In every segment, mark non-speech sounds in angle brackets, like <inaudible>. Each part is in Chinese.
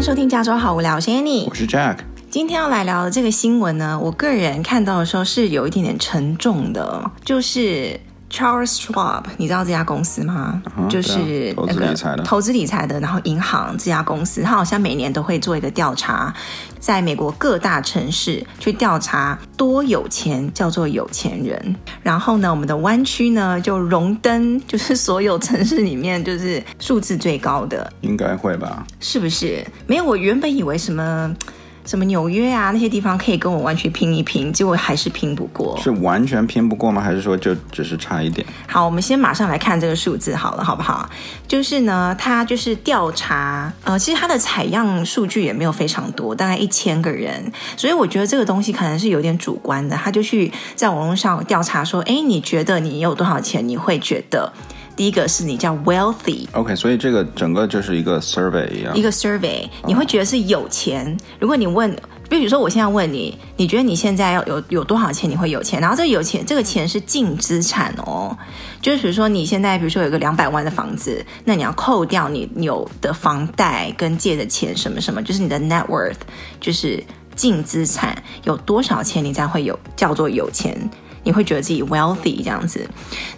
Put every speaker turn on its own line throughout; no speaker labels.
迎收听《加州好无聊》，我是 Annie，
我是 Jack。
今天要来聊的这个新闻呢，我个人看到的时候是有一点点沉重的，就是。Charles Schwab，你知道这家公司吗？Uh 就是那个投资理财的，然后银行这家公司，它好像每年都会做一个调查，在美国各大城市去调查多有钱叫做有钱人。然后呢，我们的湾区呢就荣登，就是所有城市里面就是数字最高的，
应该会吧？
是不是？没有，我原本以为什么。什么纽约啊那些地方可以跟我完全拼一拼，结果还是拼不过。
是完全拼不过吗？还是说就只是差一点？
好，我们先马上来看这个数字好了，好不好？就是呢，它就是调查，呃，其实它的采样数据也没有非常多，大概一千个人，所以我觉得这个东西可能是有点主观的。他就去在网络上调查说，哎，你觉得你有多少钱？你会觉得？第一个是你叫 wealthy，OK，、
所以这个整个就是一个 survey 一样，
一个 survey，你会觉得是有钱。如果你问，比如说我现在问你，你觉得你现在要有有多少钱你会有钱？然后这个有钱，这个钱是净资产哦，就是比如说你现在比如说有个两百万的房子，那你要扣掉你有的房贷跟借的钱什么什么，就是你的 net worth，就是净资产有多少钱你才会有叫做有钱。你会觉得自己 wealthy 这样子，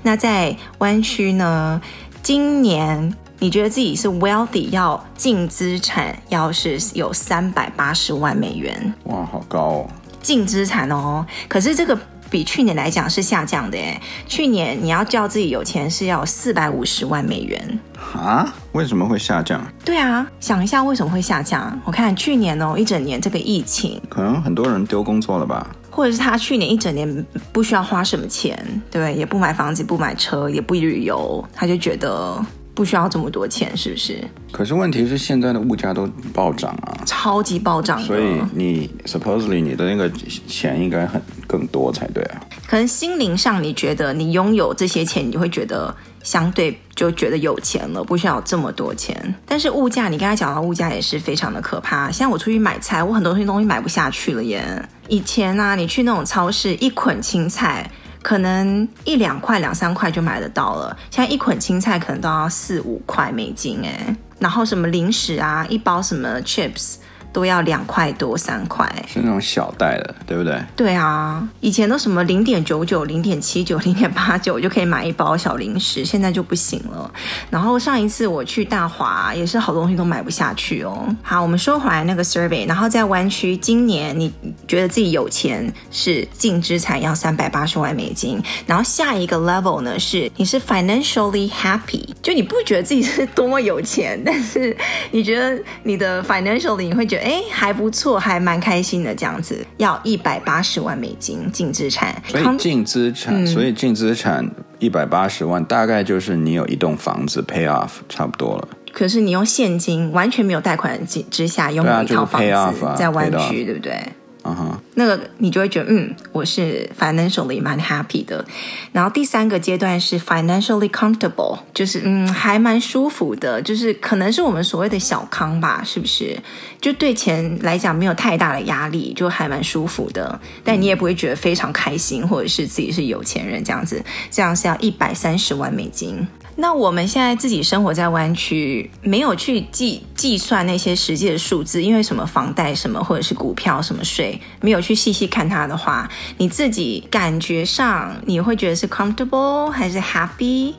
那在湾区呢？今年你觉得自己是 wealthy，要净资产要是有三百八十万美元，
哇，好高哦！
净资产哦，可是这个比去年来讲是下降的耶。去年你要叫自己有钱是要四百五十万美元
啊？为什么会下降？
对啊，想一下为什么会下降？我看去年哦，一整年这个疫情，
可能很多人丢工作了吧。
或者是他去年一整年不需要花什么钱，对，也不买房子，不买车，也不旅游，他就觉得不需要这么多钱，是不是？
可是问题是现在的物价都暴涨啊，
超级暴涨。
所以你 supposedly 你的那个钱应该很更多才对啊。
可能心灵上你觉得你拥有这些钱，你就会觉得。相对就觉得有钱了，不需要这么多钱。但是物价，你刚才讲到物价也是非常的可怕。像我出去买菜，我很多东西东西买不下去了耶。以前啊，你去那种超市，一捆青菜可能一两块、两三块就买得到了，现在一捆青菜可能都要四五块美金哎。然后什么零食啊，一包什么 chips。都要两块多三块，
是那种小袋的，对不对？
对啊，以前都什么零点九九、零点七九、零点八九就可以买一包小零食，现在就不行了。然后上一次我去大华，也是好多东西都买不下去哦。好，我们说回来那个 survey，然后在湾区，今年你觉得自己有钱是净资产要三百八十万美金，然后下一个 level 呢是你是 financially happy，就你不觉得自己是多么有钱，但是你觉得你的 financially 你会觉得。哎，还不错，还蛮开心的这样子，要一百八十万美金净资产，
所以净资产，嗯、所以净资产一百八十万，大概就是你有一栋房子 pay off 差不多了。
可是你用现金，完全没有贷款之之下拥有一套房子，在湾区，对不对？
嗯哼
那个你就会觉得，嗯，我是 financially 蛮 happy 的。然后第三个阶段是 financially comfortable，就是嗯，还蛮舒服的，就是可能是我们所谓的小康吧，是不是？就对钱来讲没有太大的压力，就还蛮舒服的。但你也不会觉得非常开心，或者是自己是有钱人这样子。这样是要一百三十万美金。那我们现在自己生活在湾区，没有去计计算那些实际的数字，因为什么房贷什么或者是股票什么税，没有去细细看它的话，你自己感觉上你会觉得是 comfortable 还是 happy？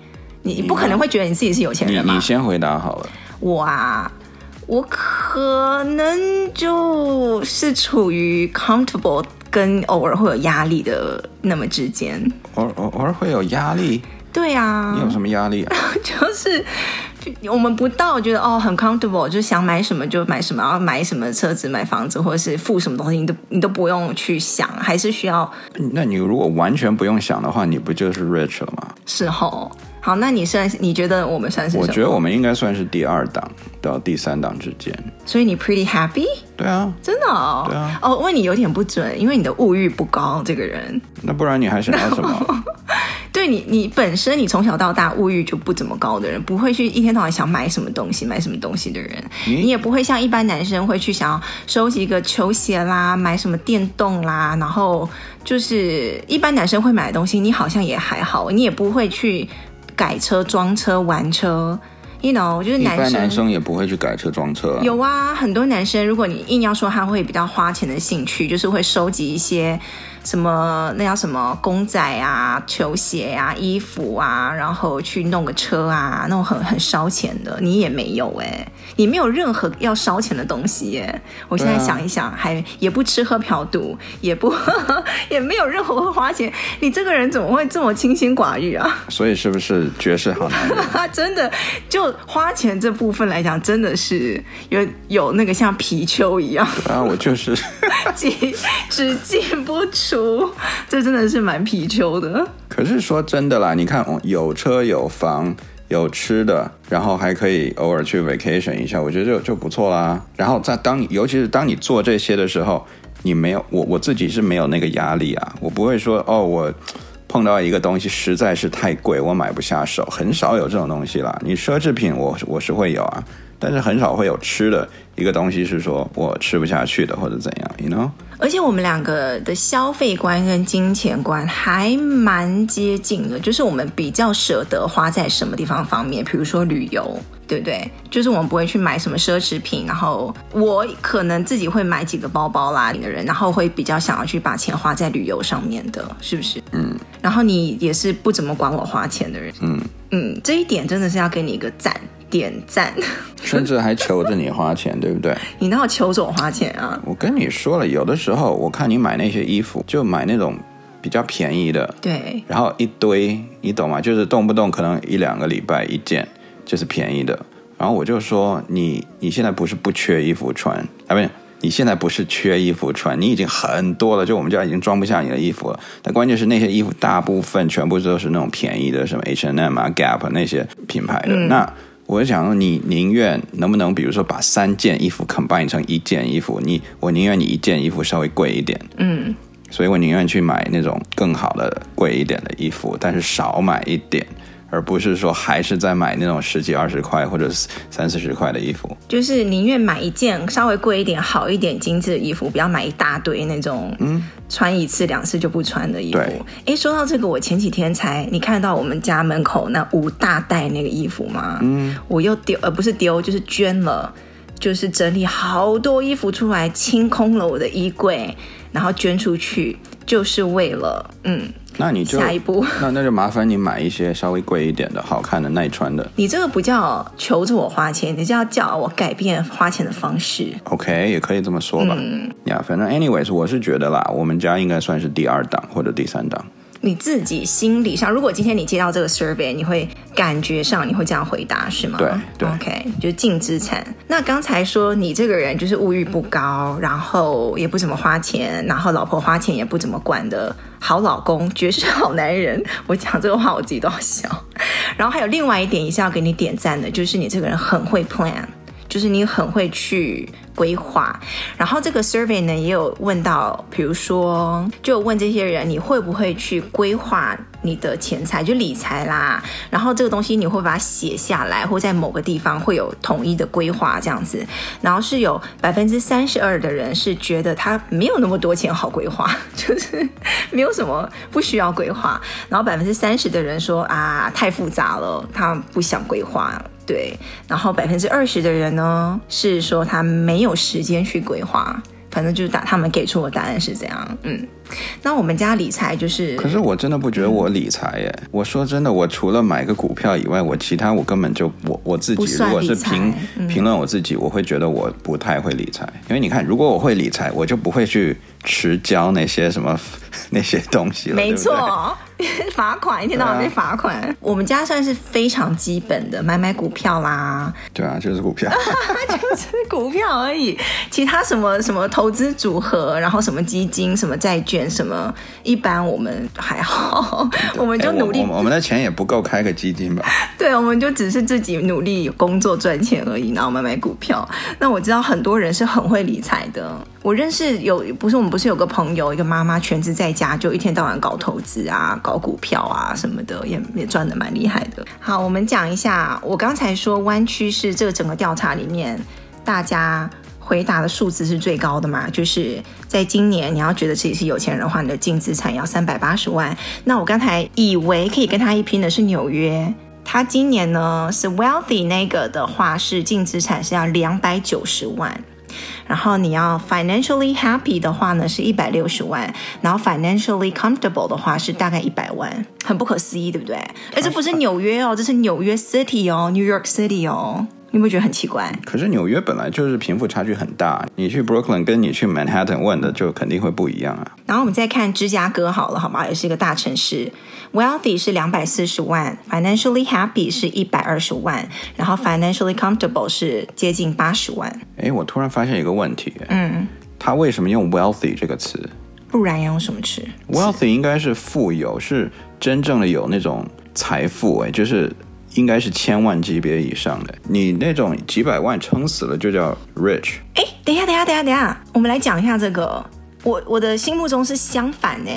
你不可能会觉得你自己是有钱人吗？
你，你先回答好了。
我啊，我可能就是处于 comfortable 跟偶尔会有压力的那么之间。
偶偶偶尔会有压力。
对啊，
你有什么压力啊？<laughs>
就是我们不到觉得哦很 comfortable，就想买什么就买什么，然后买什么车子、买房子，或者是付什么东西，你都你都不用去想，还是需要。
那你如果完全不用想的话，你不就是 rich 了吗？
是哦。好，那你算你觉得我们算是？
我觉得我们应该算是第二档到第三档之间。
所以你 pretty happy？
对啊，
真的哦。
对啊。
哦，问你有点不准，因为你的物欲不高，这个人。
那不然你还想要什么？<laughs>
对你，你本身你从小到大物欲就不怎么高的人，不会去一天到晚想买什么东西、买什么东西的人，你，你也不会像一般男生会去想要收集一个球鞋啦、买什么电动啦，然后就是一般男生会买的东西，你好像也还好，你也不会去改车、装车、玩车。You know，就是男生，
一般男生也不会去改车装车。
有啊，很多男生，如果你硬要说他会比较花钱的兴趣，就是会收集一些。什么那叫什么公仔啊、球鞋啊、衣服啊，然后去弄个车啊，那种很很烧钱的，你也没有哎，你没有任何要烧钱的东西耶。我现在想一想，啊、还也不吃喝嫖赌，也不 <laughs> 也没有任何会花钱，你这个人怎么会这么清心寡欲啊？
所以是不是绝世好男人？<laughs>
真的，就花钱这部分来讲，真的是有有那个像貔貅一样
啊，我就是 <laughs>
只只进不出。<laughs> 这真的是蛮貔貅的。
可是说真的啦，你看，有车有房有吃的，然后还可以偶尔去 vacation 一下，我觉得就就不错啦。然后在当，尤其是当你做这些的时候，你没有我我自己是没有那个压力啊，我不会说哦，我碰到一个东西实在是太贵，我买不下手，很少有这种东西啦。你奢侈品，我我是会有啊。但是很少会有吃的一个东西是说我吃不下去的或者怎样，you know？
而且我们两个的消费观跟金钱观还蛮接近的，就是我们比较舍得花在什么地方方面，比如说旅游，对不对？就是我们不会去买什么奢侈品，然后我可能自己会买几个包包啦的人，然后会比较想要去把钱花在旅游上面的，是不是？嗯。然后你也是不怎么管我花钱的人，嗯嗯，这一点真的是要给你一个赞。点赞，<laughs>
甚至还求着你花钱，对不对？<laughs>
你哪有求着我花钱啊？
我跟你说了，有的时候我看你买那些衣服，就买那种比较便宜的，
对，
然后一堆，你懂吗？就是动不动可能一两个礼拜一件，就是便宜的。然后我就说，你你现在不是不缺衣服穿啊？不是，你现在不是缺衣服穿，你已经很多了，就我们家已经装不下你的衣服了。但关键是那些衣服大部分全部都是那种便宜的，什么 H&M 啊、Gap 那些品牌的，嗯、那。我想你宁愿能不能，比如说把三件衣服 combine 成一件衣服，你我宁愿你一件衣服稍微贵一点，嗯，所以我宁愿去买那种更好的贵一点的衣服，但是少买一点。而不是说还是在买那种十几二十块或者三四十块的衣服，
就是宁愿买一件稍微贵一点、好一点、精致的衣服，不要买一大堆那种嗯穿一次两次就不穿的衣服。哎、嗯，说到这个，我前几天才你看到我们家门口那五大袋那个衣服吗？嗯，我又丢，而不是丢，就是捐了，就是整理好多衣服出来，清空了我的衣柜，然后捐出去，就是为了嗯。
那你就
下一步，<laughs>
那那就麻烦你买一些稍微贵一点的、好看的、耐穿的。
你这个不叫求着我花钱，你叫叫我改变花钱的方式。
OK，也可以这么说吧。嗯，呀，反正 anyways，我是觉得啦，我们家应该算是第二档或者第三档。
你自己心理上，如果今天你接到这个 survey，你会感觉上你会这样回答是吗？
对对
，OK，就是净资产。那刚才说你这个人就是物欲不高，然后也不怎么花钱，然后老婆花钱也不怎么管的好老公，绝世好男人。我讲这个话我自己都要笑。然后还有另外一点也是要给你点赞的，就是你这个人很会 plan，就是你很会去。规划，然后这个 survey 呢也有问到，比如说，就问这些人，你会不会去规划你的钱财，就理财啦。然后这个东西你会把它写下来，或在某个地方会有统一的规划这样子。然后是有百分之三十二的人是觉得他没有那么多钱好规划，<laughs> 就是没有什么不需要规划。然后百分之三十的人说啊，太复杂了，他不想规划。对，然后百分之二十的人呢是说他没有时间去规划，反正就是打他们给出的答案是这样。嗯，那我们家理财就是，
可是我真的不觉得我理财耶。嗯、我说真的，我除了买个股票以外，我其他我根本就我我自己如果是评、嗯、评论我自己，我会觉得我不太会理财，因为你看，如果我会理财，我就不会去持交那些什么 <laughs> 那些东西了。
没错。<laughs> 罚款，一天到晚被罚款。啊、我们家算是非常基本的，买买股票啦。
对啊，就是股票，<laughs>
就是股票而已。其他什么什么投资组合，然后什么基金、什么债券、什么，一般我们还好。我们就努力，
欸、我，我们的钱也不够开个基金吧？<laughs>
对，我们就只是自己努力工作赚钱而已，然后买买股票。那我知道很多人是很会理财的。我认识有，不是我们不是有个朋友，一个妈妈全职在家，就一天到晚搞投资啊。搞股票啊什么的，也也赚的蛮厉害的。好，我们讲一下，我刚才说弯曲是这个整个调查里面大家回答的数字是最高的嘛？就是在今年，你要觉得自己是有钱人的话，你的净资产要三百八十万。那我刚才以为可以跟他一拼的是纽约。他今年呢是 wealthy 那个的话是净资产是要两百九十万。然后你要 financially happy 的话呢，是一百六十万；然后 financially comfortable 的话是大概一百万，很不可思议，对不对？而这不是纽约哦，这是纽约 City 哦，New York City 哦。你有没有觉得很奇怪？
可是纽约本来就是贫富差距很大，你去 Brooklyn 跟你去 Manhattan 问的就肯定会不一样啊。
然后我们再看芝加哥好了，好吗？也是一个大城市，Wealthy 是两百四十万，Financially Happy 是一百二十万，然后 Financially Comfortable 是接近八十万。
哎，我突然发现一个问题，嗯，他为什么用 Wealthy 这个词？
不然要用什么词
？Wealthy 应该是富有，是真正的有那种财富，哎，就是。应该是千万级别以上的，你那种几百万撑死了就叫 rich。
哎，等一下，等一下，等一下，等一下，我们来讲一下这个。我我的心目中是相反呢，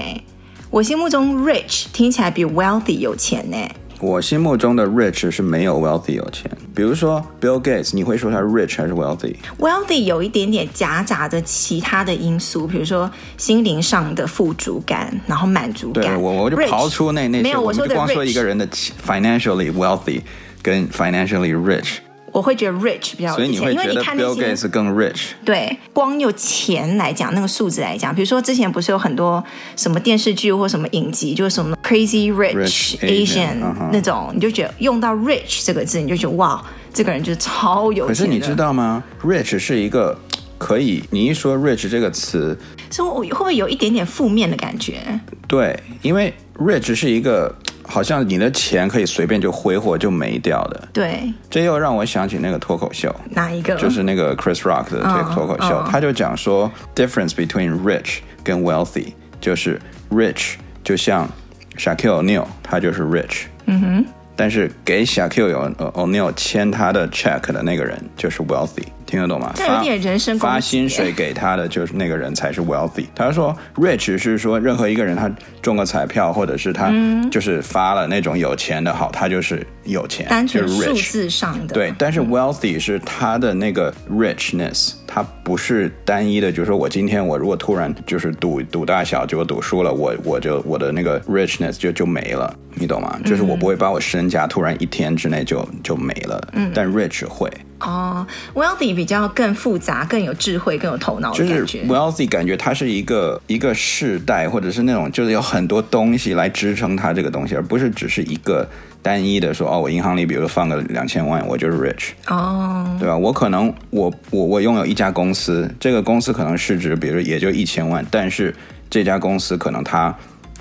我心目中 rich 听起来比 wealthy 有钱呢。
我心目中的 rich 是没有 wealthy 有钱。比如说 Bill Gates，你会说他 rich 还是 wealthy？Wealthy
有一点点夹杂着其他的因素，比如说心灵上的富足感，然后满足感。
对，我我就刨出那那些，没有，我说的光说一个人的 financially wealthy 跟 financially rich。
我会觉得 rich 比较有钱，
所以你会觉得 Bill Gates 更 rich。
对，光有钱来讲，那个数字来讲，比如说之前不是有很多什么电视剧或什么影集，就是什么 Crazy Rich, rich Asian、uh huh. 那种，你就觉得用到 rich 这个字，你就觉得哇，这个人就是超有钱。
可是你知道吗？rich 是一个可以，你一说 rich 这个词，
说会不会有一点点负面的感觉？
对，因为 rich 是一个。好像你的钱可以随便就挥霍就没掉的，
对，
这又让我想起那个脱口秀，
哪一个？
就是那个 Chris Rock 的脱脱口秀，oh, oh. 他就讲说，difference between rich 跟 wealthy，就是 rich 就像 Shaquille O'Neal，他就是 rich，嗯哼、mm，hmm. 但是给 Shaquille O'Neal 签他的 check 的那个人就是 wealthy。听得懂吗？
有点人生
发薪水给他的就是那个人才是 wealthy。他说 rich 是说任何一个人他中个彩票或者是他就是发了那种有钱的好，他就是有钱，
单纯数字上的。
对，但是 wealthy 是他的那个 richness，他不是单一的，就是说我今天我如果突然就是赌赌大小，结果赌输了，我我就我的那个 richness 就就没了，你懂吗？就是我不会把我身家突然一天之内就就没了，嗯，但 rich 会。
哦、oh，wealthy 比较更复杂，更有智慧，更有头脑的感觉。
就是 wealthy 感觉它是一个一个世代，或者是那种就是有很多东西来支撑它这个东西，而不是只是一个单一的说哦，我银行里比如说放个两千万，我就是 rich。哦，oh. 对吧？我可能我我我拥有一家公司，这个公司可能市值比如说也就一千万，但是这家公司可能它。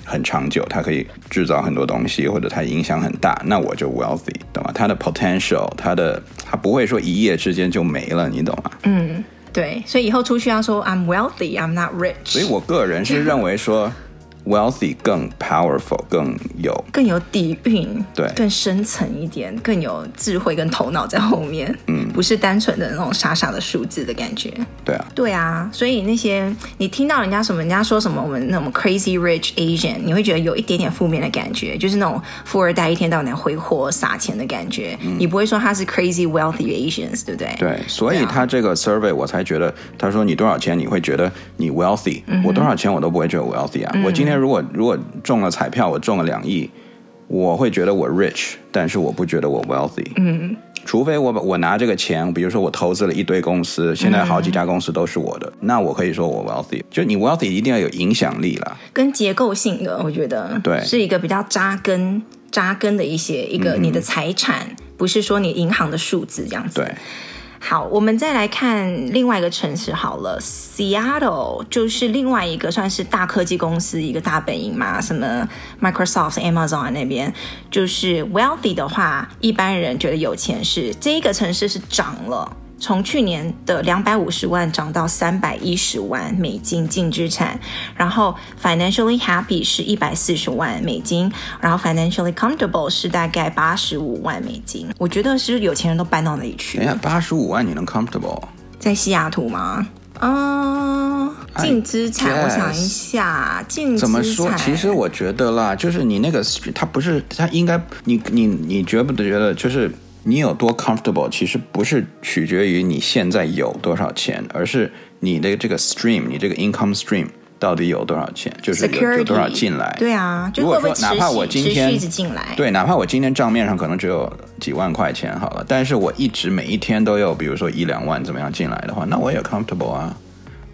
很长久，它可以制造很多东西，或者它影响很大，那我就 wealthy，懂吗？它的 potential，它的它不会说一夜之间就没了，你懂吗？
嗯，对，所以以后出去要说 I'm wealthy，I'm not rich。
所以我个人是认为说。Wealthy 更 powerful，更有
更有底蕴，
对，
更深层一点，更有智慧跟头脑在后面，嗯，不是单纯的那种傻傻的数字的感觉，
对啊，
对啊，所以那些你听到人家什么，人家说什么我们那种 crazy rich Asian，你会觉得有一点点负面的感觉，就是那种富二代一天到晚挥霍撒钱的感觉，嗯，你不会说他是 crazy wealthy Asians，对不对？
对，所以他这个 survey 我才觉得，他说你多少钱你会觉得你 wealthy，嗯，我多少钱我都不会觉得 wealthy 啊，嗯，我今天。如果如果中了彩票，我中了两亿，我会觉得我 rich，但是我不觉得我 wealthy。嗯，除非我我拿这个钱，比如说我投资了一堆公司，现在好几家公司都是我的，嗯、那我可以说我 wealthy。就你 wealthy 一定要有影响力啦，
跟结构性的，我觉得对，是一个比较扎根扎根的一些一个你的财产，嗯、不是说你银行的数字这样子。
对。
好，我们再来看另外一个城市好了，Seattle 就是另外一个算是大科技公司一个大本营嘛，什么 Microsoft、Amazon 那边，就是 wealthy 的话，一般人觉得有钱是这个城市是涨了。从去年的两百五十万涨到三百一十万美金净资产，然后 financially happy 是一百四十万美金，然后 financially comfortable 是大概八十五万美金。我觉得是有钱人都搬到哪里去？
哎呀，八十五万你能 comfortable？
在西雅图吗？嗯，净资产我想一下，净资产怎么说？
其实我觉得啦，就是你那个，他不是他应该，你你你觉不觉得就是？你有多 comfortable，其实不是取决于你现在有多少钱，而是你的这个 stream，你这个 income stream 到底有多少钱，就是有有多少进来。
对啊，就会不会持续
哪怕我今天
一直进来？
对，哪怕我今天账面上可能只有几万块钱好了，但是我一直每一天都有，比如说一两万怎么样进来的话，那我也 comfortable 啊。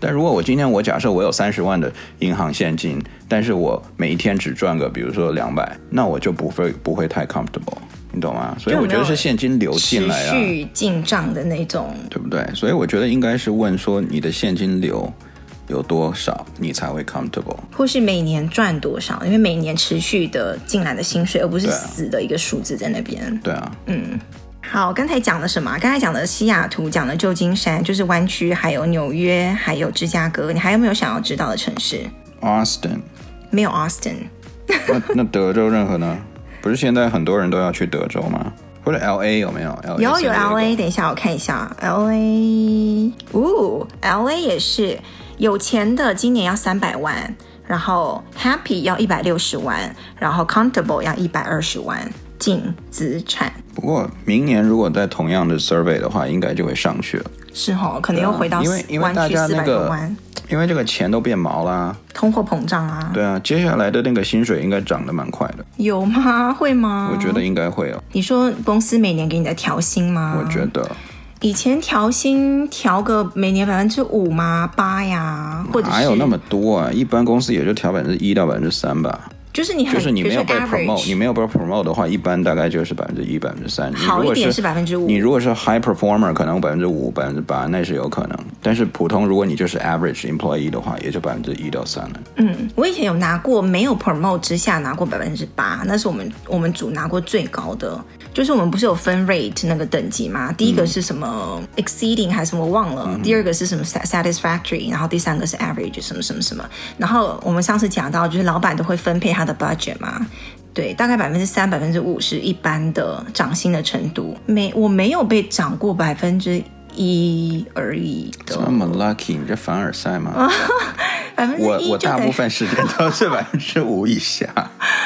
但如果我今天我假设我有三十万的银行现金，但是我每一天只赚个比如说两百，那我就不会不会太 comfortable，你懂吗？所以我觉得是现金流进来啊，
持续进账的那种，
对不对？所以我觉得应该是问说你的现金流有多少，你才会 comfortable，
或是每年赚多少，因为每年持续的进来的薪水，而不是死的一个数字在那边。
对啊，
嗯。好，刚才讲了什么？刚才讲了西雅图，讲了旧金山，就是湾区，还有纽约，还有芝加哥。你还有没有想要知道的城市
？Austin，
没有 Austin。
那那德州任何呢？不是现在很多人都要去德州吗？或者 LA 有没有？LA
有有 LA，等一下我看一下 LA。哦，LA 也是有钱的，今年要三百万，然后 Happy 要一百六十万，然后 Comfortable 要一百二十万。净资产。
不过明年如果在同样的 survey 的话，应该就会上去了。
是哈，可能又回到
因为因为大家那个因为这个钱都变毛啦，
通货膨胀啊。
对啊，接下来的那个薪水应该涨得蛮快的。
有吗？<laughs> 会吗？
我觉得应该会哦。
你说公司每年给你的调薪吗？
我觉得
以前调薪调个每年百分之五吗？八呀？或者
哪有那么多啊？一般公司也就调百分之一到百分之三吧。
就是你很，
就是你没有被 promote，你没有被 promote 的话，一般大概就是百分之一、百分之三。
好一点是百分之五。
你如果是 high performer，可能百分之五、百分之八，那是有可能。但是普通，如果你就是 average employee 的话，也就百分之一到三了。
嗯，我以前有拿过没有 promote 之下拿过百分之八，那是我们我们组拿过最高的。就是我们不是有分 rate 那个等级吗？第一个是什么 exceeding 还是什么我忘了？嗯、第二个是什么 satisfactory，然后第三个是 average 什么什么什么。然后我们上次讲到，就是老板都会分配他的 budget 嘛，对，大概百分之三、百分之五是一般的涨薪的程度。没，我没有被涨过百分之一而已的。
这么 lucky，你这凡尔赛吗？<laughs>
百分之一，
我我大部分时间都是百分之五以下。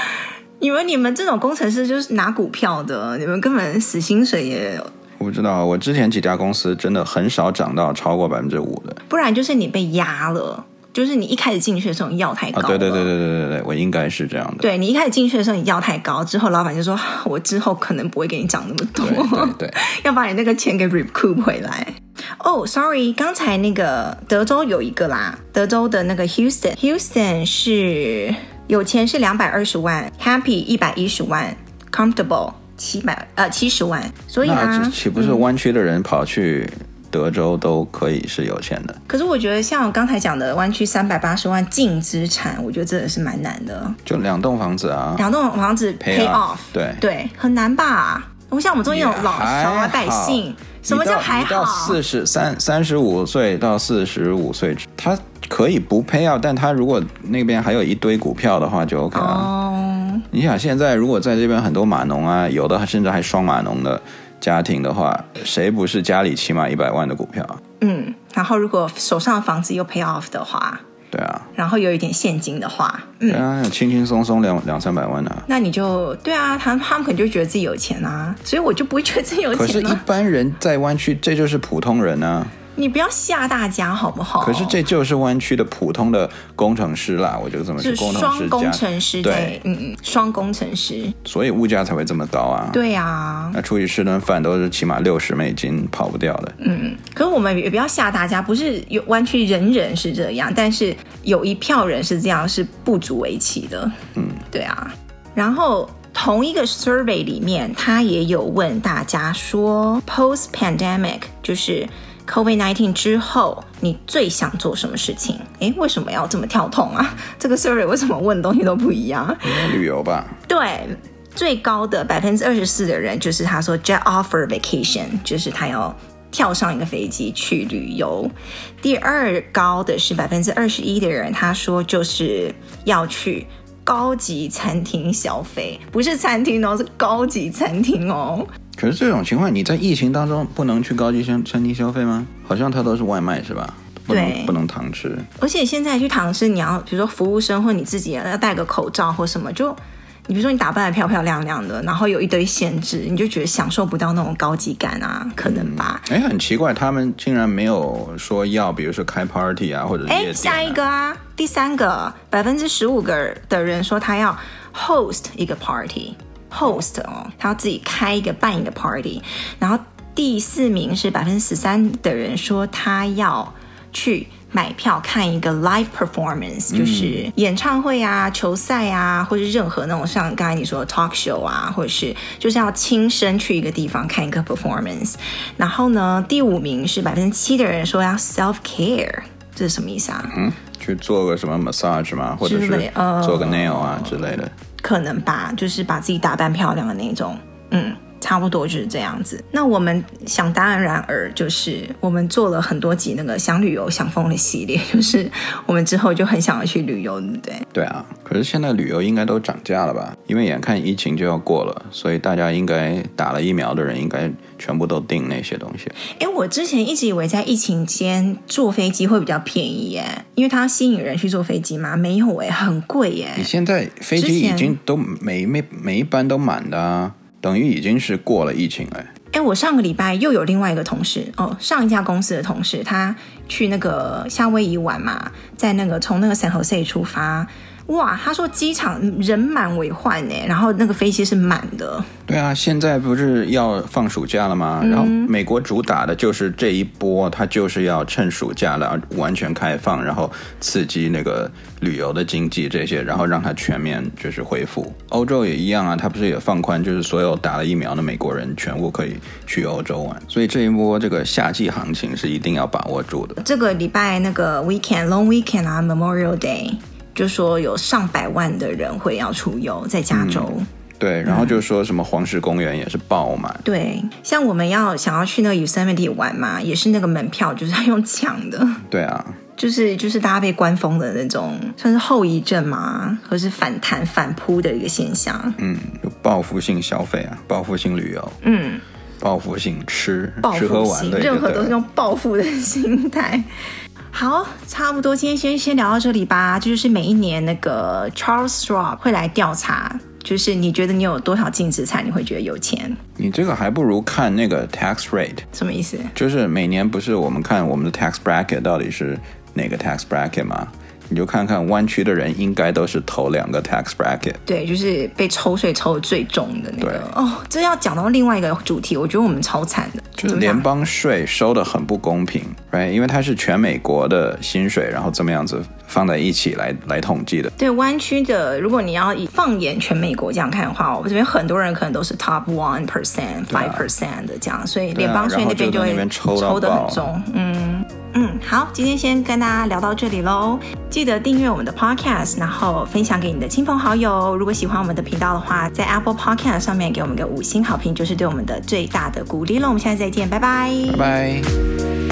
<laughs>
你们你们这种工程师就是拿股票的，你们根本死薪水也。
我不知道，我之前几家公司真的很少涨到超过百分之五的。
不然就是你被压了，就是你一开始进去的时候你要太高了。
对对对对对对对，我应该是这样的。
对，你一开始进去的时候你要太高，之后老板就说，我之后可能不会给你涨那么多，
对对对，<laughs>
要把你那个钱给 recoup 回来。哦、oh，sorry，刚才那个德州有一个啦，德州的那个 Houston，Houston 是。有钱是两百二十万，Happy 一百一十万，Comfortable 七百呃七十万，所以呢，
岂不是湾区的人跑去德州都可以是有钱的？嗯、
可是我觉得像我刚才讲的湾区三百八十万净资产，我觉得真的是蛮难的。
就两栋房子啊，
两栋房子 pay off，
对
对，很难吧？我像我们中间有老小老百姓，什么叫还好？到
四十三三十五岁到四十五岁，他。可以不配啊，但他如果那边还有一堆股票的话，就 OK 了。哦，你想现在如果在这边很多码农啊，有的甚至还双码农的家庭的话，谁不是家里起码一百万的股票？
嗯，然后如果手上的房子又 pay off 的话，
对啊，
然后有一点现金的话，
嗯，对啊，轻轻松松两两三百万啊。
那你就对啊，他他们可能就觉得自己有钱啊，所以我就不会觉得自己有钱。
可是，一般人在湾区，这就是普通人啊。
你不要吓大家好不好？
可是这就是湾区的普通的工程师啦，我觉得这么说，
是双工程师，对，嗯嗯，双工程师，
所以物价才会这么高啊。
对啊，
那出去吃顿饭都是起码六十美金，跑不掉的。
嗯，可是我们也不要吓大家，不是有湾区人人是这样，但是有一票人是这样，是不足为奇的。嗯，对啊。然后同一个 survey 里面，他也有问大家说，post pandemic 就是。COVID-19 之后，你最想做什么事情？诶，为什么要这么跳痛啊？<laughs> 这个 survey 为什么问的东西都不一样？
旅游吧。
对，最高的百分之二十四的人就是他说 jet offer vacation，就是他要跳上一个飞机去旅游。第二高的是百分之二十一的人，他说就是要去高级餐厅消费，不是餐厅哦，是高级餐厅哦。
可是这种情况，你在疫情当中不能去高级餐餐厅消费吗？好像它都是外卖是吧？不能对，不能堂吃。
而且现在去堂吃，你要比如说服务生或你自己要戴个口罩或什么，就你比如说你打扮的漂漂亮亮的，然后有一堆限制，你就觉得享受不到那种高级感啊，可能吧？
哎、嗯，很奇怪，他们竟然没有说要，比如说开 party 啊，或者。
哎，下一个啊。第三个，百分之十五个的人说他要 host 一个 party，host 哦，他要自己开一个办一个 party。然后第四名是百分之十三的人说他要去。买票看一个 live performance，就是演唱会啊、球赛啊，或者任何那种像刚才你说的 talk show 啊，或者是就是要亲身去一个地方看一个 performance。然后呢，第五名是百分之七的人说要 self care，这是什么意思啊？
嗯，去做个什么 massage 吗？或者是做个 nail 啊之类的？
可能吧，就是把自己打扮漂亮的那种，嗯。差不多就是这样子。那我们想当然然而就是我们做了很多集那个想旅游想疯的系列，就是我们之后就很想要去旅游，对不对？
对啊。可是现在旅游应该都涨价了吧？因为眼看疫情就要过了，所以大家应该打了疫苗的人应该全部都订那些东西。
哎，我之前一直以为在疫情间坐飞机会比较便宜耶，因为它吸引人去坐飞机嘛。没有哎，很贵耶。
你现在飞机已经都每每每一班都满的啊。等于已经是过了疫情了。
哎，我上个礼拜又有另外一个同事哦，上一家公司的同事，他去那个夏威夷玩嘛，在那个从那个 San Jose 出发。哇，他说机场人满为患呢，然后那个飞机是满的。
对啊，现在不是要放暑假了吗？嗯、然后美国主打的就是这一波，他就是要趁暑假了完全开放，然后刺激那个旅游的经济这些，然后让它全面就是恢复。欧洲也一样啊，他不是也放宽，就是所有打了疫苗的美国人全部可以去欧洲玩。所以这一波这个夏季行情是一定要把握住的。
这个礼拜那个 weekend long weekend 啊，Memorial Day。就说有上百万的人会要出游在加州，
嗯，对，然后就说什么黄石公园也是爆满，嗯，
对，像我们要想要去那个 Yosemite 玩嘛，也是那个门票就是要用抢的，
对啊，
就是就是大家被关封的那种，算是后遗症嘛，或是反弹反扑的一个现象，
嗯，有报复性消费啊，报复性旅游，
嗯，
报复性吃，
报复性
吃喝玩乐，
任何都是用报复的心态。好，差不多，今天先先聊到这里吧。这就是每一年那个 Charles Schwab 会来调查，就是你觉得你有多少净资产，你会觉得有钱？
你这个还不如看那个 tax rate，
什么意思？
就是每年不是我们看我们的 tax bracket 到底是哪个 tax bracket 吗？你就看看湾区的人应该都是投两个 tax bracket，
对，就是被抽税抽的最重的那个。哦，这要讲到另外一个主题，我觉得我们超惨的，
就是联邦税收的很不公平，right？因为它是全美国的薪水，然后这么样子放在一起来来统计的。
对，湾区的，如果你要以放眼全美国这样看的话，我这边很多人可能都是 top one percent、five percent 的这样，所以联邦税那边就会抽的很重，嗯。嗯，好，今天先跟大家聊到这里喽。记得订阅我们的 Podcast，然后分享给你的亲朋好友。如果喜欢我们的频道的话，在 Apple Podcast 上面给我们个五星好评，就是对我们的最大的鼓励了。我们下次再见，拜拜，
拜拜。